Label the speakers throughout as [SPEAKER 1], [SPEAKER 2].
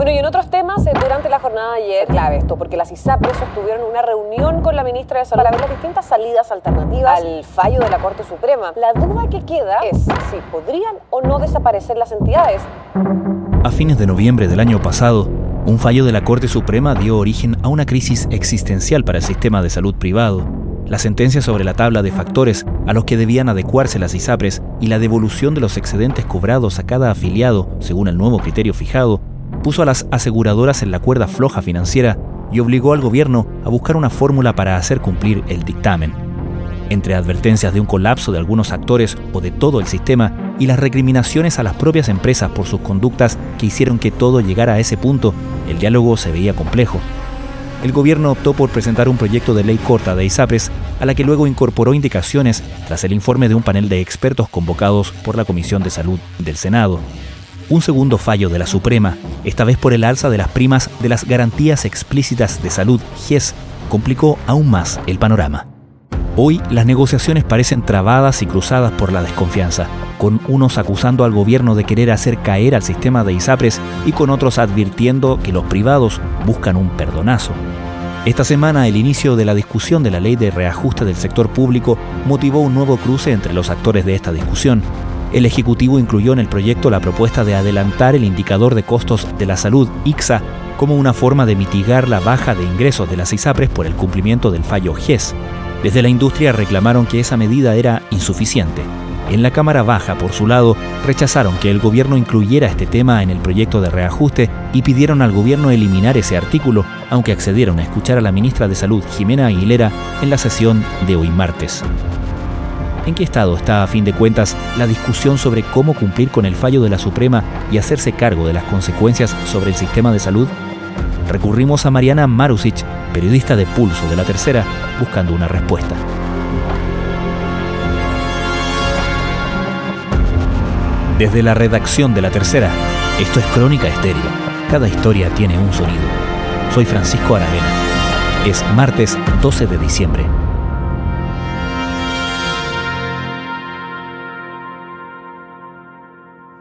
[SPEAKER 1] Bueno, y en otros temas, eh, durante la jornada de ayer, clave esto, porque las ISAPRES sostuvieron una reunión con la ministra de Salud para ver las distintas salidas alternativas al fallo de la Corte Suprema. La duda que queda es si podrían o no desaparecer las entidades.
[SPEAKER 2] A fines de noviembre del año pasado, un fallo de la Corte Suprema dio origen a una crisis existencial para el sistema de salud privado. La sentencia sobre la tabla de factores a los que debían adecuarse las ISAPRES y la devolución de los excedentes cobrados a cada afiliado según el nuevo criterio fijado puso a las aseguradoras en la cuerda floja financiera y obligó al gobierno a buscar una fórmula para hacer cumplir el dictamen. Entre advertencias de un colapso de algunos actores o de todo el sistema y las recriminaciones a las propias empresas por sus conductas que hicieron que todo llegara a ese punto, el diálogo se veía complejo. El gobierno optó por presentar un proyecto de ley corta de ISAPRES, a la que luego incorporó indicaciones tras el informe de un panel de expertos convocados por la Comisión de Salud del Senado un segundo fallo de la Suprema, esta vez por el alza de las primas de las garantías explícitas de salud GES, complicó aún más el panorama. Hoy las negociaciones parecen trabadas y cruzadas por la desconfianza, con unos acusando al gobierno de querer hacer caer al sistema de ISAPRES y con otros advirtiendo que los privados buscan un perdonazo. Esta semana el inicio de la discusión de la ley de reajuste del sector público motivó un nuevo cruce entre los actores de esta discusión, el Ejecutivo incluyó en el proyecto la propuesta de adelantar el indicador de costos de la salud, ICSA, como una forma de mitigar la baja de ingresos de las ISAPRES por el cumplimiento del fallo GES. Desde la industria reclamaron que esa medida era insuficiente. En la Cámara Baja, por su lado, rechazaron que el gobierno incluyera este tema en el proyecto de reajuste y pidieron al gobierno eliminar ese artículo, aunque accedieron a escuchar a la ministra de Salud, Jimena Aguilera, en la sesión de hoy martes. ¿En qué estado está, a fin de cuentas, la discusión sobre cómo cumplir con el fallo de la Suprema y hacerse cargo de las consecuencias sobre el sistema de salud? Recurrimos a Mariana Marusic, periodista de Pulso de la Tercera, buscando una respuesta. Desde la redacción de La Tercera, esto es Crónica Estéreo. Cada historia tiene un sonido. Soy Francisco Aravena. Es martes 12 de diciembre.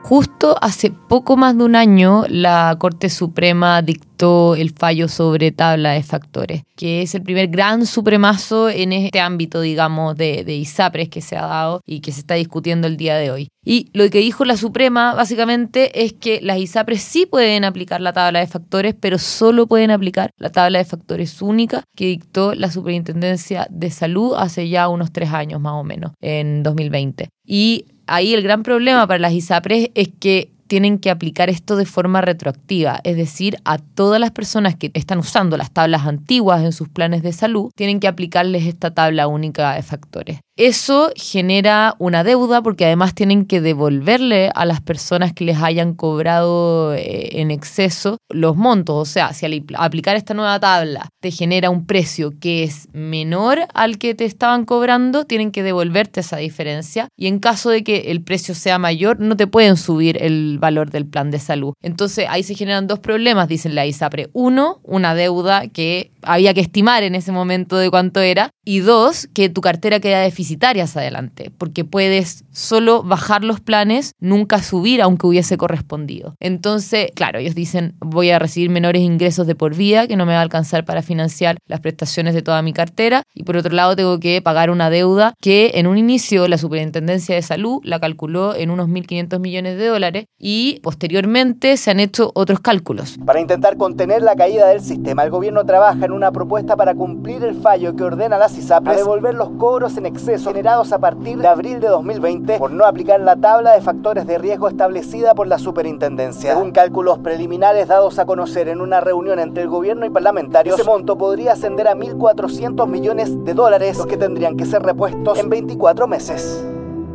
[SPEAKER 3] Justo hace poco más de un año, la Corte Suprema dictó el fallo sobre tabla de factores, que es el primer gran supremazo en este ámbito, digamos, de, de ISAPRES que se ha dado y que se está discutiendo el día de hoy. Y lo que dijo la Suprema básicamente es que las ISAPRES sí pueden aplicar la tabla de factores, pero solo pueden aplicar la tabla de factores única que dictó la Superintendencia de Salud hace ya unos tres años más o menos, en 2020. Y ahí el gran problema para las ISAPRES es que tienen que aplicar esto de forma retroactiva, es decir, a todas las personas que están usando las tablas antiguas en sus planes de salud, tienen que aplicarles esta tabla única de factores. Eso genera una deuda porque además tienen que devolverle a las personas que les hayan cobrado eh, en exceso los montos. O sea, si al aplicar esta nueva tabla te genera un precio que es menor al que te estaban cobrando, tienen que devolverte esa diferencia. Y en caso de que el precio sea mayor, no te pueden subir el valor del plan de salud. Entonces ahí se generan dos problemas, dicen la ISAPRE. Uno, una deuda que había que estimar en ese momento de cuánto era. Y dos, que tu cartera queda deficitaria hacia adelante, porque puedes solo bajar los planes, nunca subir aunque hubiese correspondido. Entonces, claro, ellos dicen, voy a recibir menores ingresos de por vida que no me va a alcanzar para financiar las prestaciones de toda mi cartera. Y por otro lado, tengo que pagar una deuda que en un inicio la Superintendencia de Salud la calculó en unos 1.500 millones de dólares y posteriormente se han hecho otros cálculos.
[SPEAKER 4] Para intentar contener la caída del sistema, el gobierno trabaja en una propuesta para cumplir el fallo que ordena las ISAPRES a devolver los cobros en exceso generados a partir de abril de 2020 por no aplicar la tabla de factores de riesgo establecida por la superintendencia. Según cálculos preliminares dados a conocer en una reunión entre el gobierno y parlamentarios, ese monto podría ascender a 1.400 millones de dólares, los que tendrían que ser repuestos en 24 meses.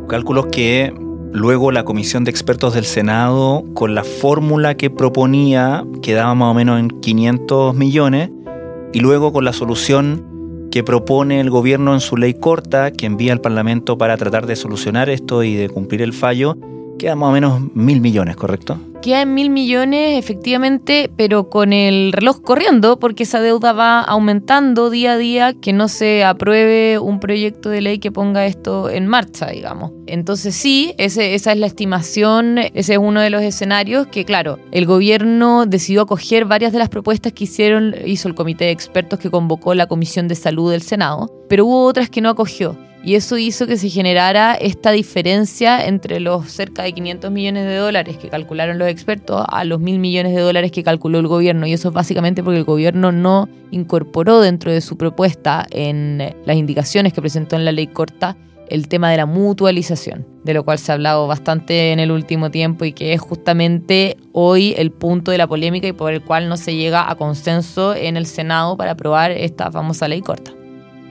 [SPEAKER 2] Cálculos que luego la comisión de expertos del Senado, con la fórmula que proponía, quedaba más o menos en 500 millones, y luego con la solución que propone el gobierno en su ley corta, que envía al Parlamento para tratar de solucionar esto y de cumplir el fallo, Quedan más o menos mil millones, ¿correcto?
[SPEAKER 3] Queda en mil millones, efectivamente, pero con el reloj corriendo, porque esa deuda va aumentando día a día, que no se apruebe un proyecto de ley que ponga esto en marcha, digamos. Entonces sí, esa es la estimación, ese es uno de los escenarios que, claro, el gobierno decidió acoger varias de las propuestas que hicieron, hizo el comité de expertos que convocó la Comisión de Salud del Senado, pero hubo otras que no acogió y eso hizo que se generara esta diferencia entre los cerca de 500 millones de dólares que calcularon los expertos a los mil millones de dólares que calculó el gobierno. Y eso es básicamente porque el gobierno no incorporó dentro de su propuesta en las indicaciones que presentó en la ley corta el tema de la mutualización, de lo cual se ha hablado bastante en el último tiempo y que es justamente hoy el punto de la polémica y por el cual no se llega a consenso en el Senado para aprobar esta famosa ley corta.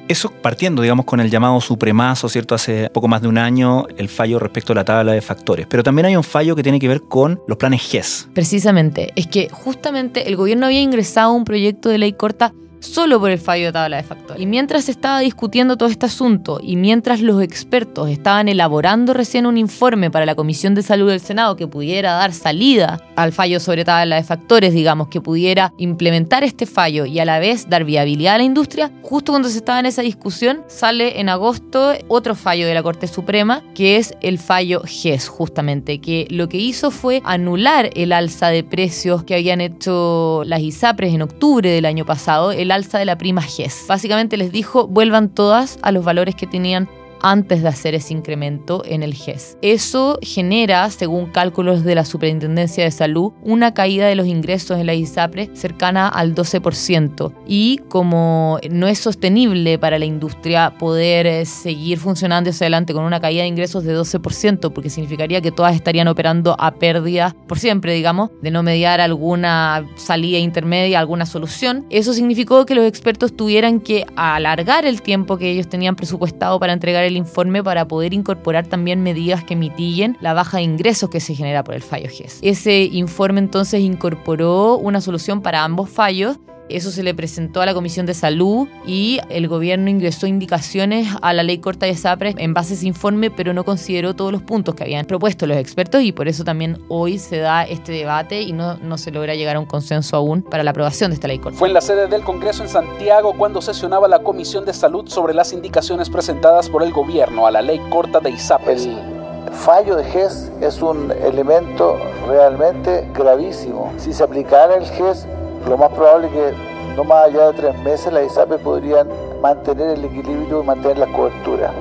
[SPEAKER 2] Eso partiendo, digamos, con el llamado supremazo, ¿cierto? Hace poco más de un año, el fallo respecto a la tabla de factores. Pero también hay un fallo que tiene que ver con los planes GES.
[SPEAKER 3] Precisamente, es que justamente el gobierno había ingresado un proyecto de ley corta solo por el fallo de tabla de factores. Y mientras se estaba discutiendo todo este asunto y mientras los expertos estaban elaborando recién un informe para la Comisión de Salud del Senado que pudiera dar salida al fallo sobre tabla de factores, digamos, que pudiera implementar este fallo y a la vez dar viabilidad a la industria, justo cuando se estaba en esa discusión, sale en agosto otro fallo de la Corte Suprema, que es el fallo GES, justamente, que lo que hizo fue anular el alza de precios que habían hecho las ISAPRES en octubre del año pasado, el alza de la prima GES. Básicamente les dijo, vuelvan todas a los valores que tenían antes de hacer ese incremento en el GES. Eso genera, según cálculos de la Superintendencia de Salud, una caída de los ingresos en la ISAPRE cercana al 12%. Y como no es sostenible para la industria poder eh, seguir funcionando hacia adelante con una caída de ingresos de 12%, porque significaría que todas estarían operando a pérdida por siempre, digamos, de no mediar alguna salida intermedia, alguna solución, eso significó que los expertos tuvieran que alargar el tiempo que ellos tenían presupuestado para entregar el informe para poder incorporar también medidas que mitiguen la baja de ingresos que se genera por el fallo GES. Ese informe entonces incorporó una solución para ambos fallos eso se le presentó a la Comisión de Salud y el gobierno ingresó indicaciones a la ley corta de SAPRES en base a ese informe, pero no consideró todos los puntos que habían propuesto los expertos y por eso también hoy se da este debate y no, no se logra llegar a un consenso aún para la aprobación de esta ley corta.
[SPEAKER 5] Fue en la sede del Congreso en Santiago cuando sesionaba la Comisión de Salud sobre las indicaciones presentadas por el gobierno a la ley corta de ISAPRES.
[SPEAKER 6] El fallo de GES es un elemento realmente gravísimo. Si se aplicara el GES lo más probable es que no más allá de tres meses las ISAPE podrían mantener el equilibrio y mantener la cobertura.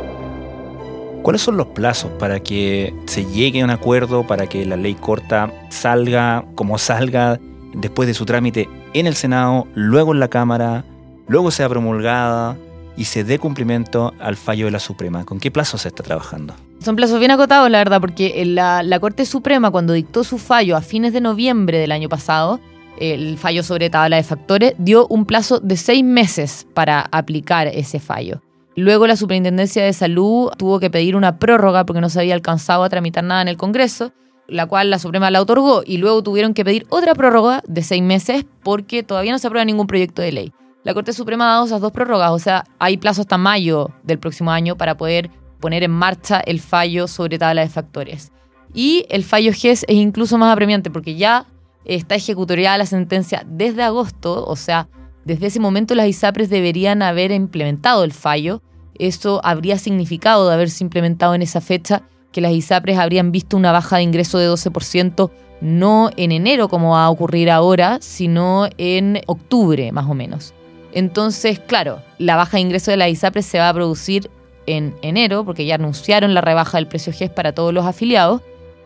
[SPEAKER 2] ¿Cuáles son los plazos para que se llegue a un acuerdo, para que la ley corta salga como salga después de su trámite en el Senado, luego en la Cámara, luego sea promulgada y se dé cumplimiento al fallo de la Suprema? ¿Con qué plazos se está trabajando?
[SPEAKER 3] Son plazos bien acotados, la verdad, porque la, la Corte Suprema, cuando dictó su fallo a fines de noviembre del año pasado, el fallo sobre tabla de factores, dio un plazo de seis meses para aplicar ese fallo. Luego la Superintendencia de Salud tuvo que pedir una prórroga porque no se había alcanzado a tramitar nada en el Congreso, la cual la Suprema la otorgó y luego tuvieron que pedir otra prórroga de seis meses porque todavía no se aprueba ningún proyecto de ley. La Corte Suprema ha dado esas dos prórrogas, o sea, hay plazo hasta mayo del próximo año para poder poner en marcha el fallo sobre tabla de factores. Y el fallo GES es incluso más apremiante porque ya está ejecutoriada la sentencia desde agosto, o sea, desde ese momento las ISAPRES deberían haber implementado el fallo. Eso habría significado de haberse implementado en esa fecha que las ISAPRES habrían visto una baja de ingreso de 12%, no en enero como va a ocurrir ahora, sino en octubre más o menos. Entonces, claro, la baja de ingreso de las ISAPRES se va a producir en enero, porque ya anunciaron la rebaja del precio GES para todos los afiliados,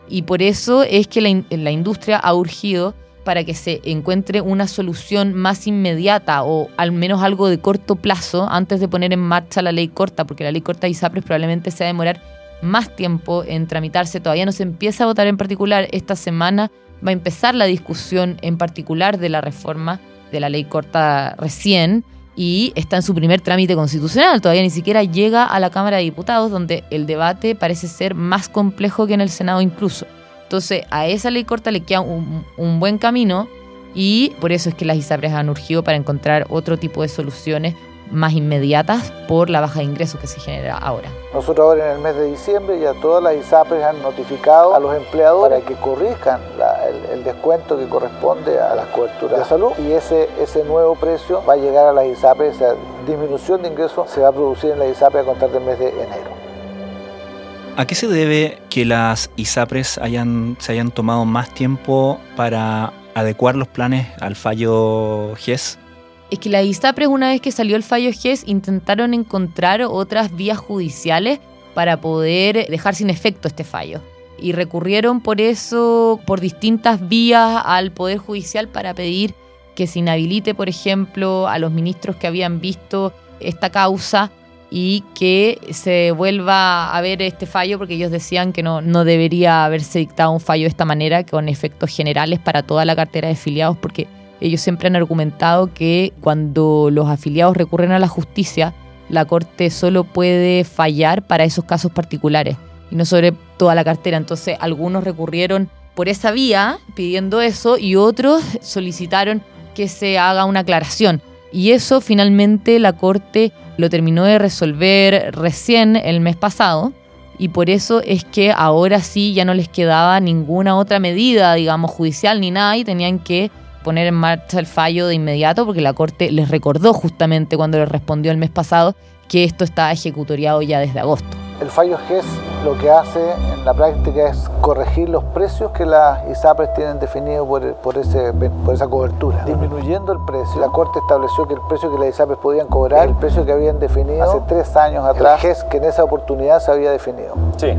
[SPEAKER 3] y por eso es que la, industria ha urgido para que se encuentre una solución más inmediata o al menos algo de corto plazo antes de poner en marcha la ley corta, porque la ley corta de ISAPRES probablemente se va a demorar más tiempo en tramitarse. Todavía no se empieza a votar en particular. Esta semana va a empezar la discusión en particular de la reforma de la ley corta recién y está en su primer trámite constitucional. Todavía ni siquiera llega a la Cámara de Diputados, donde el debate parece ser más complejo que en el Senado incluso. Entonces, a esa ley corta le queda un, buen camino y por eso es que las ISAPRES han urgido para encontrar otro tipo de soluciones más inmediatas por la baja de ingresos que se genera ahora.
[SPEAKER 6] Nosotros ahora en el mes de diciembre ya todas las ISAPRES han notificado a los empleadores para que corrijan el, descuento que corresponde a las coberturas de salud y ese, ese nuevo precio va a llegar a las ISAPRES, esa disminución de ingresos se va a producir en las ISAPRES a contar del mes de enero.
[SPEAKER 2] ¿A qué se debe que las ISAPRES hayan, se hayan tomado más tiempo para adecuar los planes al fallo GES?
[SPEAKER 3] Es que las ISAPRES, una vez que salió el fallo GES, intentaron encontrar otras vías judiciales para poder dejar sin efecto este fallo. Y recurrieron por eso, por distintas vías al Poder Judicial para pedir que se inhabilite, por ejemplo, a los ministros que habían visto esta causa y que se vuelva a ver este fallo porque ellos decían que no, no debería haberse dictado un fallo de esta manera con efectos generales para toda la cartera de afiliados porque ellos siempre han argumentado que cuando los afiliados recurren a la justicia, la Corte solo puede fallar para esos casos particulares y no sobre toda la cartera. Entonces algunos recurrieron por esa vía pidiendo eso y otros solicitaron que se haga una aclaración. Y eso finalmente la Corte lo terminó de resolver recién el mes pasado y por eso es que ahora sí ya no les quedaba ninguna otra medida, digamos, judicial ni nada y tenían que poner en marcha el fallo de inmediato porque la Corte les recordó justamente cuando les respondió el mes pasado que esto estaba ejecutoriado ya desde agosto.
[SPEAKER 6] El fallo GES lo que hace en la práctica es corregir los precios que las ISAPRES tienen definidos por, por, ese, por esa cobertura. Disminuyendo el precio, la Corte estableció que el precio que las ISAPRES podían cobrar, el precio que habían definido hace tres años atrás, el GES que en esa oportunidad se había definido.
[SPEAKER 2] Sí.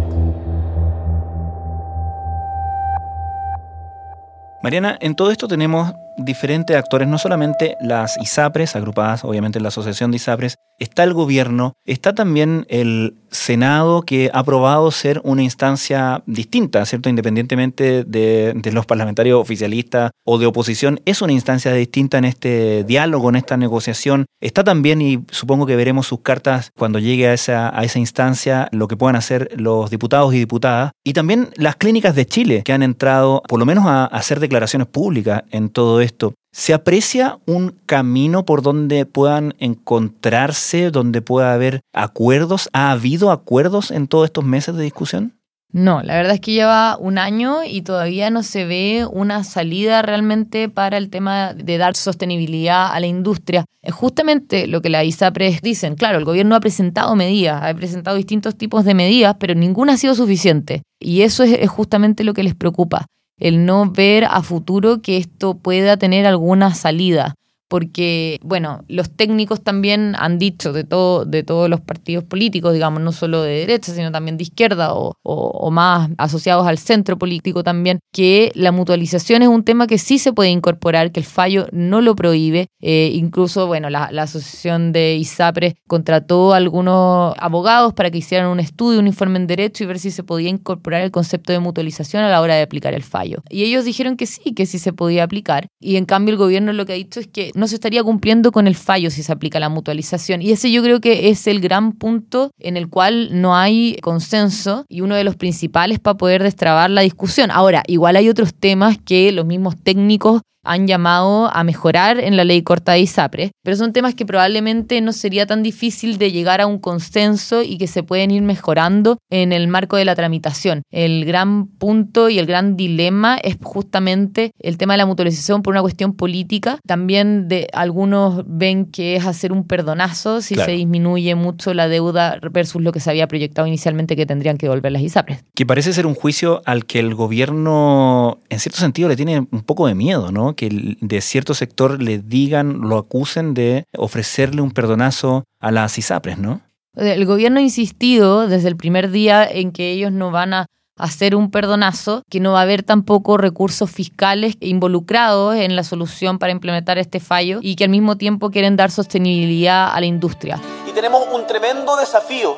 [SPEAKER 2] Mariana, en todo esto tenemos diferentes actores, no solamente las ISAPRES, agrupadas obviamente en la Asociación de ISAPRES, está el gobierno, está también el Senado que ha aprobado ser una instancia distinta, ¿cierto? Independientemente de, los parlamentarios oficialistas o de oposición, es una instancia distinta en este diálogo, en esta negociación. Está también, y supongo que veremos sus cartas cuando llegue a esa, a esa instancia, lo que puedan hacer los diputados y diputadas, y también las clínicas de Chile que han entrado, por lo menos, a hacer declaraciones públicas en todo esto. ¿Se aprecia un camino por donde puedan encontrarse, donde pueda haber acuerdos? ¿Ha habido acuerdos en todos estos meses de discusión?
[SPEAKER 3] No, la verdad es que lleva un año y todavía no se ve una salida realmente para el tema de dar sostenibilidad a la industria. Es justamente lo que la ISAPRES dicen. Claro, el gobierno ha presentado medidas, ha presentado distintos tipos de medidas, pero ninguna ha sido suficiente. Y eso es justamente lo que les preocupa el no ver a futuro que esto pueda tener alguna salida porque, bueno, los técnicos también han dicho de, todo, de todos los partidos políticos, digamos, no solo de derecha, sino también de izquierda o, o, más asociados al centro político también, que la mutualización es un tema que sí se puede incorporar, que el fallo no lo prohíbe. Eh, incluso, bueno, la, la, asociación de ISAPRES contrató a algunos abogados para que hicieran un estudio, un informe en derecho y ver si se podía incorporar el concepto de mutualización a la hora de aplicar el fallo. Y ellos dijeron que sí, que sí se podía aplicar. Y en cambio el gobierno lo que ha dicho es que no se estaría cumpliendo con el fallo si se aplica la mutualización. Y ese yo creo que es el gran punto en el cual no hay consenso y uno de los principales para poder destrabar la discusión. Ahora, igual hay otros temas que los mismos técnicos han llamado a mejorar en la ley corta de ISAPRE, pero son temas que probablemente no sería tan difícil de llegar a un consenso y que se pueden ir mejorando en el marco de la tramitación. El gran punto y el gran dilema es justamente el tema de la mutualización por una cuestión política. También de algunos ven que es hacer un perdonazo si se disminuye mucho la deuda versus lo que se había proyectado inicialmente que tendrían que devolver las ISAPRES.
[SPEAKER 2] Que parece ser un juicio al que el gobierno en cierto sentido le tiene un poco de miedo, ¿no? Que de cierto sector le digan, lo acusen de ofrecerle un perdonazo a las ISAPRES, ¿no?
[SPEAKER 3] El gobierno ha insistido desde el primer día en que ellos no van a hacer un perdonazo, que no va a haber tampoco recursos fiscales involucrados en la solución para implementar este fallo y que al mismo tiempo quieren dar sostenibilidad a la industria.
[SPEAKER 7] Y tenemos un tremendo desafío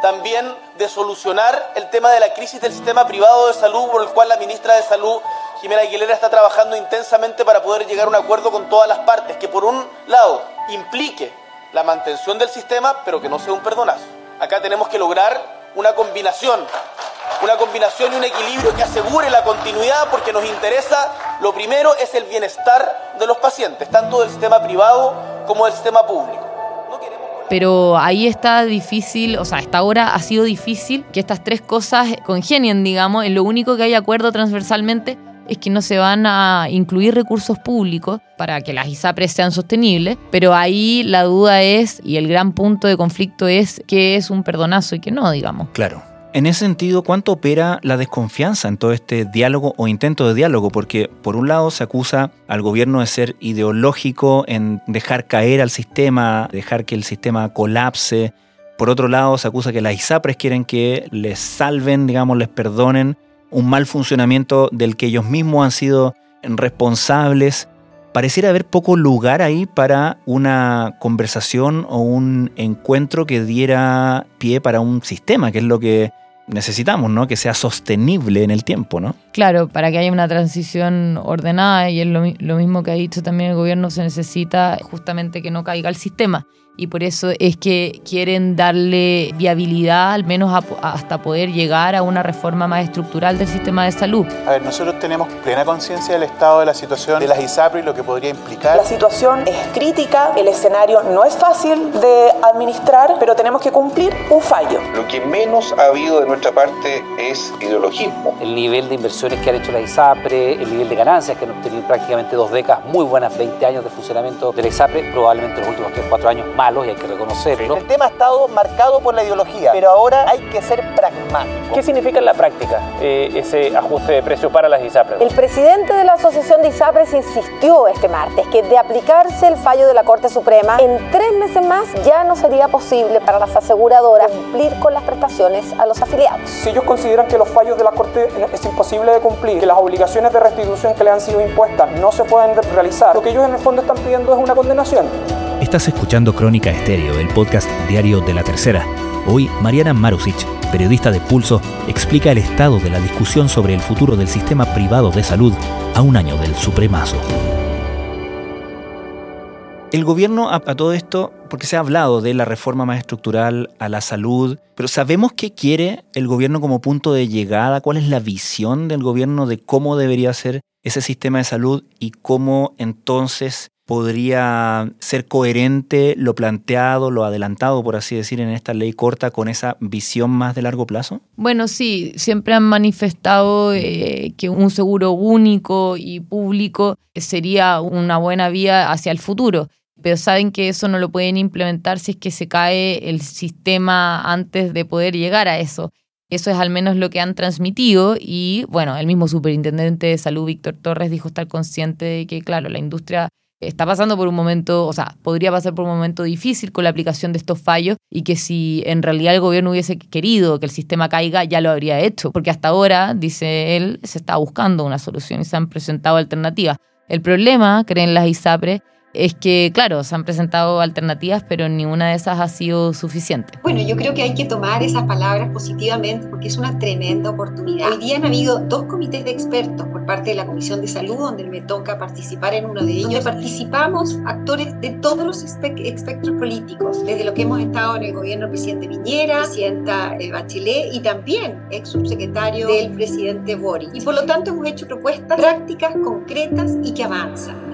[SPEAKER 7] también de solucionar el tema de la crisis del sistema privado de salud por el cual la ministra de Salud Jimena Aguilera está trabajando intensamente para poder llegar a un acuerdo con todas las partes, que por un lado implique la mantención del sistema, pero que no sea un perdonazo. Acá tenemos que lograr una combinación, una combinación y un equilibrio que asegure la continuidad, porque nos interesa, lo primero es el bienestar de los pacientes, tanto del sistema privado como del sistema público.
[SPEAKER 3] pero ahí está difícil, o sea, hasta ahora ha sido difícil que estas tres cosas congenien, digamos, en lo único que hay acuerdo transversalmente es que no se van a incluir recursos públicos para que las ISAPRES sean sostenibles, pero ahí la duda es, y el gran punto de conflicto es qué es un perdonazo y qué no, digamos.
[SPEAKER 2] Claro. En ese sentido, ¿cuánto opera la desconfianza en todo este diálogo o intento de diálogo? Porque por un lado se acusa al gobierno de ser ideológico en dejar caer al sistema, dejar que el sistema colapse. Por otro lado, se acusa que las ISAPRES quieren que les salven, digamos, les perdonen un mal funcionamiento del que ellos mismos han sido responsables. Pareciera haber poco lugar ahí para una conversación o un encuentro que diera pie para un sistema, que es lo que necesitamos, ¿no? Que sea sostenible en el tiempo, ¿no?
[SPEAKER 3] Claro, para que haya una transición ordenada y es lo, lo mismo que ha dicho también el gobierno, se necesita justamente que no caiga el sistema y por eso es que quieren darle viabilidad, al menos hasta poder llegar a una reforma más estructural del sistema de salud.
[SPEAKER 8] A ver, nosotros tenemos plena conciencia del estado de la situación de las ISAPRE y lo que podría implicar.
[SPEAKER 9] La situación es crítica, el escenario no es fácil de administrar, pero tenemos que cumplir un fallo.
[SPEAKER 10] Lo que menos ha habido de nuestra parte es ideologismo.
[SPEAKER 11] El nivel de inversiones que han hecho las ISAPRE, el nivel de ganancias que han obtenido prácticamente dos décadas, muy buenas 20 años de funcionamiento de la ISAPRE, probablemente los últimos 3, 4 años más y hay que reconocerlo.
[SPEAKER 4] El tema ha estado marcado por la ideología, pero ahora hay que ser pragmático.
[SPEAKER 12] ¿Qué significa en la práctica eh, ese ajuste de precio para las ISAPRES?
[SPEAKER 1] El presidente de la Asociación de ISAPRES insistió este martes que de aplicarse el fallo de la Corte Suprema, en tres meses más ya no sería posible para las aseguradoras cumplir con las prestaciones a los afiliados.
[SPEAKER 12] Si ellos consideran que los fallos de la Corte es imposible de cumplir, que las obligaciones de restitución que le han sido impuestas no se pueden realizar, lo que ellos en el fondo están pidiendo es una condenación.
[SPEAKER 2] Estás escuchando Crónica Estéreo, el podcast diario de la tercera. Hoy, Mariana Marusic, periodista de Pulso, explica el estado de la discusión sobre el futuro del sistema privado de salud a un año del supremazo. El gobierno a, todo esto, porque se ha hablado de la reforma más estructural a la salud, pero ¿sabemos qué quiere el gobierno como punto de llegada? ¿Cuál es la visión del gobierno de cómo debería ser ese sistema de salud y cómo entonces podría ser coherente lo planteado, lo adelantado, por así decir, en esta ley corta con esa visión más de largo plazo?
[SPEAKER 3] Bueno, sí, siempre han manifestado eh, que un seguro único y público sería una buena vía hacia el futuro pero saben que eso no lo pueden implementar si es que se cae el sistema antes de poder llegar a eso. Eso es al menos lo que han transmitido y bueno, el mismo superintendente de salud, Víctor Torres, dijo estar consciente de que, claro, la industria está pasando por un momento, o sea, podría pasar por un momento difícil con la aplicación de estos fallos y que si en realidad el gobierno hubiese querido que el sistema caiga, ya lo habría hecho, porque hasta ahora, dice él, se está buscando una solución y se han presentado alternativas. El problema, creen las ISAPRE, es que, claro, se han presentado alternativas, pero ninguna de esas ha sido suficiente.
[SPEAKER 13] Bueno, yo creo que hay que tomar esas palabras positivamente porque es una tremenda oportunidad. Hoy día han habido dos comités de expertos por parte de la Comisión de Salud, donde me toca participar en uno de ellos. Participamos actores de todos los espectros políticos, desde lo que hemos estado en el gobierno del presidente Piñera, presidenta eh, Bachelet y también ex subsecretario del presidente Boris. Y por lo tanto hemos hecho propuestas prácticas, concretas y que avanzan.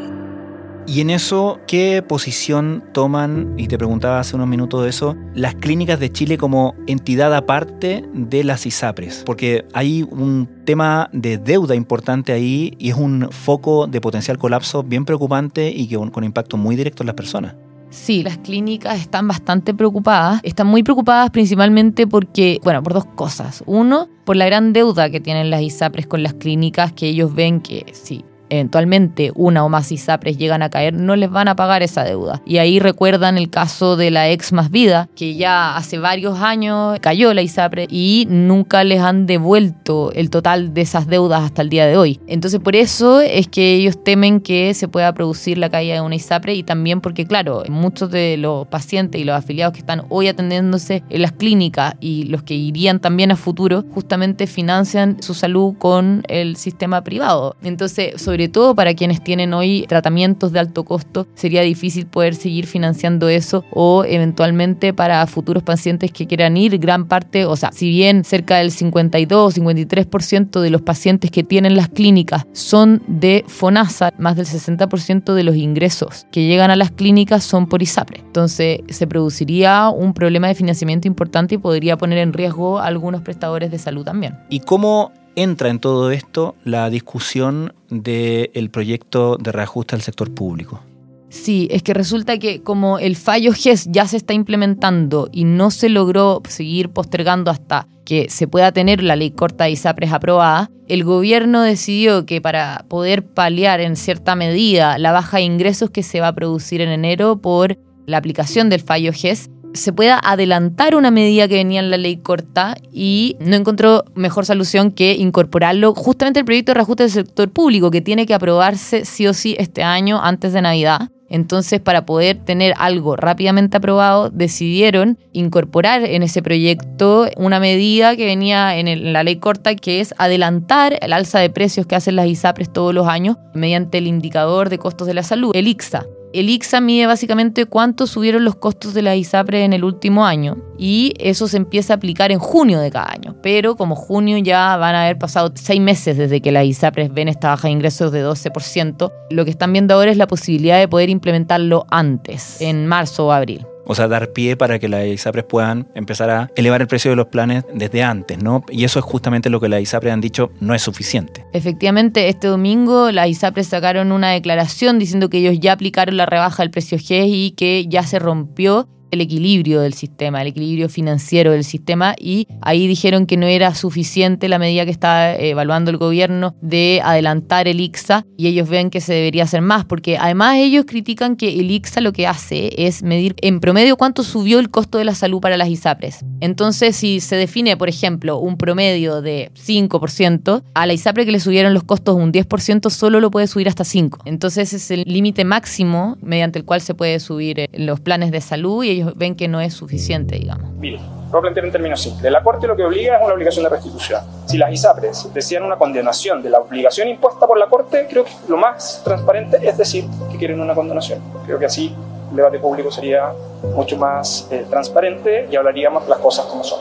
[SPEAKER 2] Y en eso, ¿qué posición toman, y te preguntaba hace unos minutos de eso, las clínicas de Chile como entidad aparte de las ISAPRES? Porque hay un tema de deuda importante ahí y es un foco de potencial colapso bien preocupante y que, con impacto muy directo en las personas.
[SPEAKER 3] Sí, las clínicas están bastante preocupadas. Están muy preocupadas principalmente porque, bueno, por dos cosas. Uno, por la gran deuda que tienen las ISAPRES con las clínicas, que ellos ven que sí, eventualmente una o más ISAPRES llegan a caer, no les van a pagar esa deuda. Y ahí recuerdan el caso de la ex más vida, que ya hace varios años cayó la ISAPRE y nunca les han devuelto el total de esas deudas hasta el día de hoy. Entonces por eso es que ellos temen que se pueda producir la caída de una ISAPRE y también porque, claro, muchos de los pacientes y los afiliados que están hoy atendiéndose en las clínicas y los que irían también a futuro, justamente financian su salud con el sistema privado. Entonces, sobre sobre todo para quienes tienen hoy tratamientos de alto costo, sería difícil poder seguir financiando eso o eventualmente para futuros pacientes que quieran ir, gran parte, o sea, si bien cerca del 52 53% de los pacientes que tienen las clínicas son de FONASA, más del 60% de los ingresos que llegan a las clínicas son por ISAPRE. Entonces se produciría un problema de financiamiento importante y podría poner en riesgo a algunos prestadores de salud también.
[SPEAKER 2] ¿Y cómo entra en todo esto la discusión del proyecto de reajuste al sector público?
[SPEAKER 3] Sí, es que resulta que como el fallo GES ya se está implementando y no se logró seguir postergando hasta que se pueda tener la ley corta de ISAPRES aprobada, el gobierno decidió que para poder paliar en cierta medida la baja de ingresos que se va a producir en enero por la aplicación del fallo GES, se pueda adelantar una medida que venía en la ley corta y no encontró mejor solución que incorporarlo justamente el proyecto de reajuste del sector público que tiene que aprobarse sí o sí este año antes de Navidad. Entonces, para poder tener algo rápidamente aprobado, decidieron incorporar en ese proyecto una medida que venía en, la ley corta, que es adelantar el alza de precios que hacen las ISAPRES todos los años mediante el indicador de costos de la salud, el ICSA. El ICSA mide básicamente cuánto subieron los costos de la ISAPRE en el último año y eso se empieza a aplicar en junio de cada año. Pero como junio ya van a haber pasado seis meses desde que las ISAPRES ven esta baja de ingresos de 12%, lo que están viendo ahora es la posibilidad de poder implementarlo antes, en marzo o abril.
[SPEAKER 2] O sea, dar pie para que las ISAPRES puedan empezar a elevar el precio de los planes desde antes, ¿no? Y eso es justamente lo que las ISAPRES han dicho no es suficiente.
[SPEAKER 3] Efectivamente, este domingo las ISAPRES sacaron una declaración diciendo que ellos ya aplicaron la rebaja del precio GES y que ya se rompió el equilibrio del sistema, el equilibrio financiero del sistema y ahí dijeron que no era suficiente la medida que está evaluando el gobierno de adelantar el ICSA y ellos ven que se debería hacer más porque además ellos critican que el ICSA lo que hace es medir en promedio cuánto subió el costo de la salud para las ISAPRES. Entonces si se define, por ejemplo, un promedio de 5%, a la ISAPRE que le subieron los costos un 10% solo lo puede subir hasta 5%. Entonces es el límite máximo mediante el cual se puede subir eh, los planes de salud y ellos ven que no es suficiente, digamos.
[SPEAKER 12] Mire, voy a plantear en términos simples. La Corte lo que obliga es una obligación de restitución. Si las ISAPRES decían una condenación de la obligación impuesta por la Corte, creo que lo más transparente es decir que quieren una condenación. Creo que así el debate público sería mucho más eh, transparente y hablaríamos las cosas como son.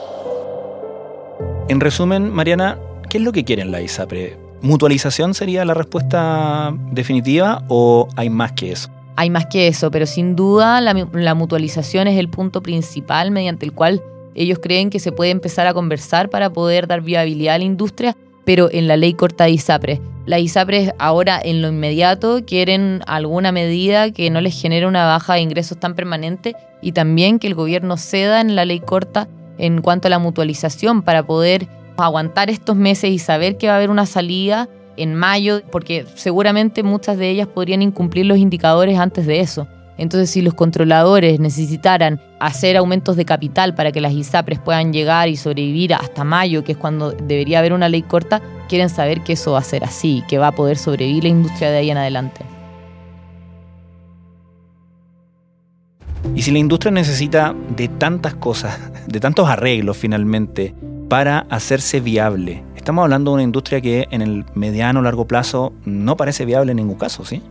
[SPEAKER 2] En resumen, Mariana, ¿qué es lo que quieren la ISAPRE? ¿Mutualización sería la respuesta definitiva o hay más que eso?
[SPEAKER 3] Hay más que eso, pero sin duda la, mutualización es el punto principal mediante el cual ellos creen que se puede empezar a conversar para poder dar viabilidad a la industria, pero en la ley corta de ISAPRE. Las ISAPRES ahora en lo inmediato quieren alguna medida que no les genere una baja de ingresos tan permanente y también que el gobierno ceda en la ley corta en cuanto a la mutualización para poder aguantar estos meses y saber que va a haber una salida en mayo, porque seguramente muchas de ellas podrían incumplir los indicadores antes de eso. Entonces, si los controladores necesitaran hacer aumentos de capital para que las ISAPRES puedan llegar y sobrevivir hasta mayo, que es cuando debería haber una ley corta, quieren saber que eso va a ser así, que va a poder sobrevivir la industria de ahí en adelante.
[SPEAKER 2] Y si la industria necesita de tantas cosas, de tantos arreglos finalmente, para hacerse viable, estamos hablando de una industria que en el mediano o largo plazo no parece viable en ningún caso, ¿sí?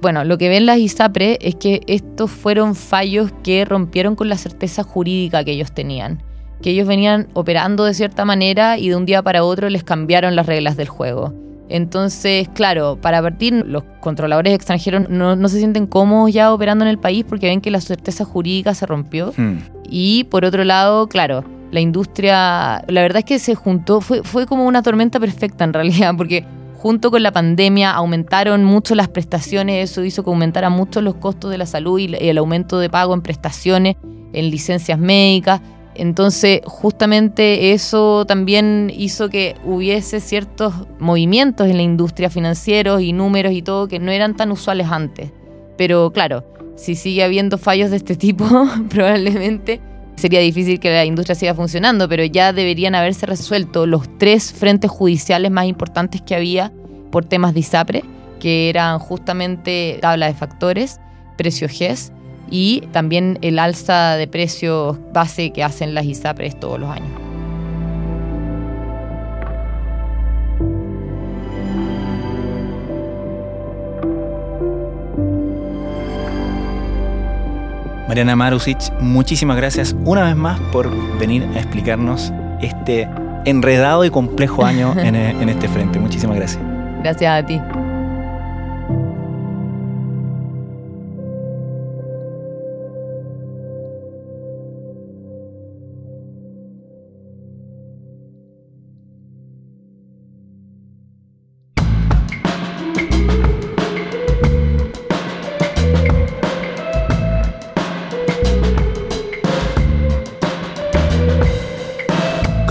[SPEAKER 3] Bueno, lo que ven las ISAPRE es que estos fueron fallos que rompieron con la certeza jurídica que ellos tenían, que ellos venían operando de cierta manera y de un día para otro les cambiaron las reglas del juego. Entonces, claro, para partir, los controladores extranjeros no, se sienten cómodos ya operando en el país porque ven que la certeza jurídica se rompió. Hmm. Y por otro lado, claro, la industria, la verdad es que se juntó, fue, fue como una tormenta perfecta en realidad, porque junto con la pandemia aumentaron mucho las prestaciones, eso hizo que aumentara mucho los costos de la salud y el aumento de pago en prestaciones, en licencias médicas. Entonces, justamente eso también hizo que hubiese ciertos movimientos en la industria financieros y números y todo que no eran tan usuales antes. Pero claro, si sigue habiendo fallos de este tipo, probablemente sería difícil que la industria siga funcionando, pero ya deberían haberse resuelto los tres frentes judiciales más importantes que había por temas de ISAPRE, que eran justamente tabla de factores, precio GES y también el alza de precios base que hacen las ISAPRES todos los años.
[SPEAKER 2] Mariana Marusic, muchísimas gracias una vez más por venir a explicarnos este enredado y complejo año en, en este frente. Muchísimas gracias.
[SPEAKER 3] Gracias a ti.